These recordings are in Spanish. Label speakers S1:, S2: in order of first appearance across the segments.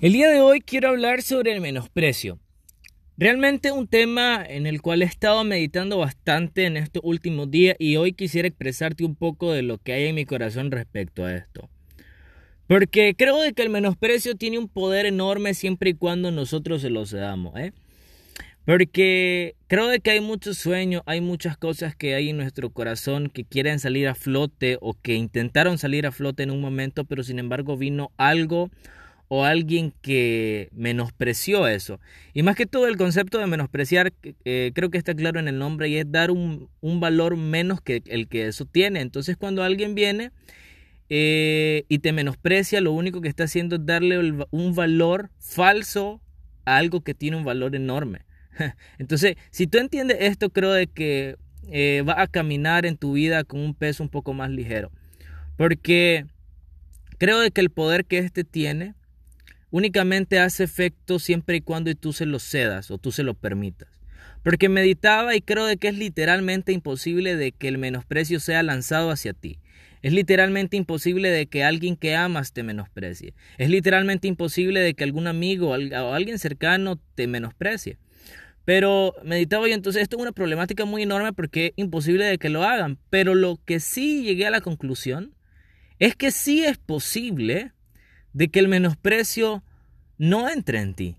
S1: El día de hoy quiero hablar sobre el menosprecio. Realmente un tema en el cual he estado meditando bastante en estos últimos días y hoy quisiera expresarte un poco de lo que hay en mi corazón respecto a esto. Porque creo de que el menosprecio tiene un poder enorme siempre y cuando nosotros se lo cedamos, ¿eh? Porque creo de que hay muchos sueños, hay muchas cosas que hay en nuestro corazón que quieren salir a flote o que intentaron salir a flote en un momento, pero sin embargo vino algo o alguien que menospreció eso. Y más que todo el concepto de menospreciar, eh, creo que está claro en el nombre y es dar un, valor menos que el que eso tiene. Entonces cuando alguien viene eh, y te menosprecia, lo único que está haciendo es darle un valor falso a algo que tiene un valor enorme. Entonces, si tú entiendes esto, creo de que eh, va a caminar en tu vida con un peso un poco más ligero. Porque creo de que el poder que éste tiene únicamente hace efecto siempre y cuando tú se lo cedas o tú se lo permitas. Porque meditaba y creo de que es literalmente imposible de que el menosprecio sea lanzado hacia ti. Es literalmente imposible de que alguien que amas te menosprecie. Es literalmente imposible de que algún amigo o alguien cercano te menosprecie. Pero meditaba yo entonces, esto es una problemática muy enorme porque es imposible de que lo hagan. Pero lo que sí llegué a la conclusión es que sí es posible de que el menosprecio no entre en ti.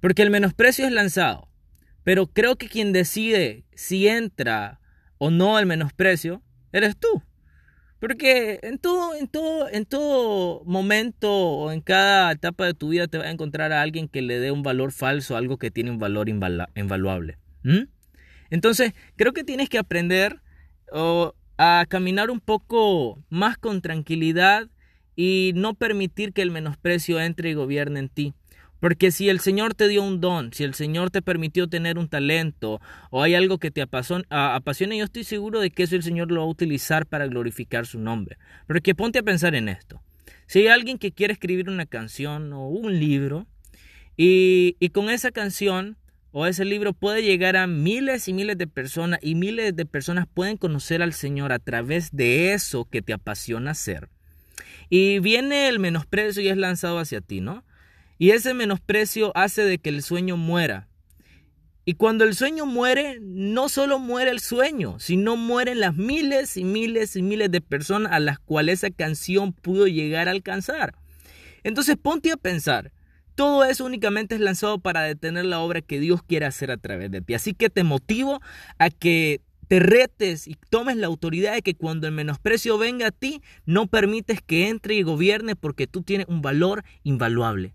S1: Porque el menosprecio es lanzado. Pero creo que quien decide si entra o no el menosprecio, eres tú. Porque en todo, en todo, en todo momento o en cada etapa de tu vida te va a encontrar a alguien que le dé un valor falso, algo que tiene un valor invaluable. Entonces, creo que tienes que aprender a caminar un poco más con tranquilidad y no permitir que el menosprecio entre y gobierne en ti. Porque si el Señor te dio un don, si el Señor te permitió tener un talento o hay algo que te apasiona, yo estoy seguro de que eso el Señor lo va a utilizar para glorificar su nombre. Porque ponte a pensar en esto. Si hay alguien que quiere escribir una canción o un libro y, y con esa canción o ese libro puede llegar a miles y miles de personas y miles de personas pueden conocer al Señor a través de eso que te apasiona hacer. Y viene el menosprecio y es lanzado hacia ti, ¿no? Y ese menosprecio hace de que el sueño muera. Y cuando el sueño muere, no solo muere el sueño, sino mueren las miles y miles y miles de personas a las cuales esa canción pudo llegar a alcanzar. Entonces ponte a pensar, todo eso únicamente es lanzado para detener la obra que Dios quiere hacer a través de ti. Así que te motivo a que te retes y tomes la autoridad de que cuando el menosprecio venga a ti, no permites que entre y gobierne porque tú tienes un valor invaluable.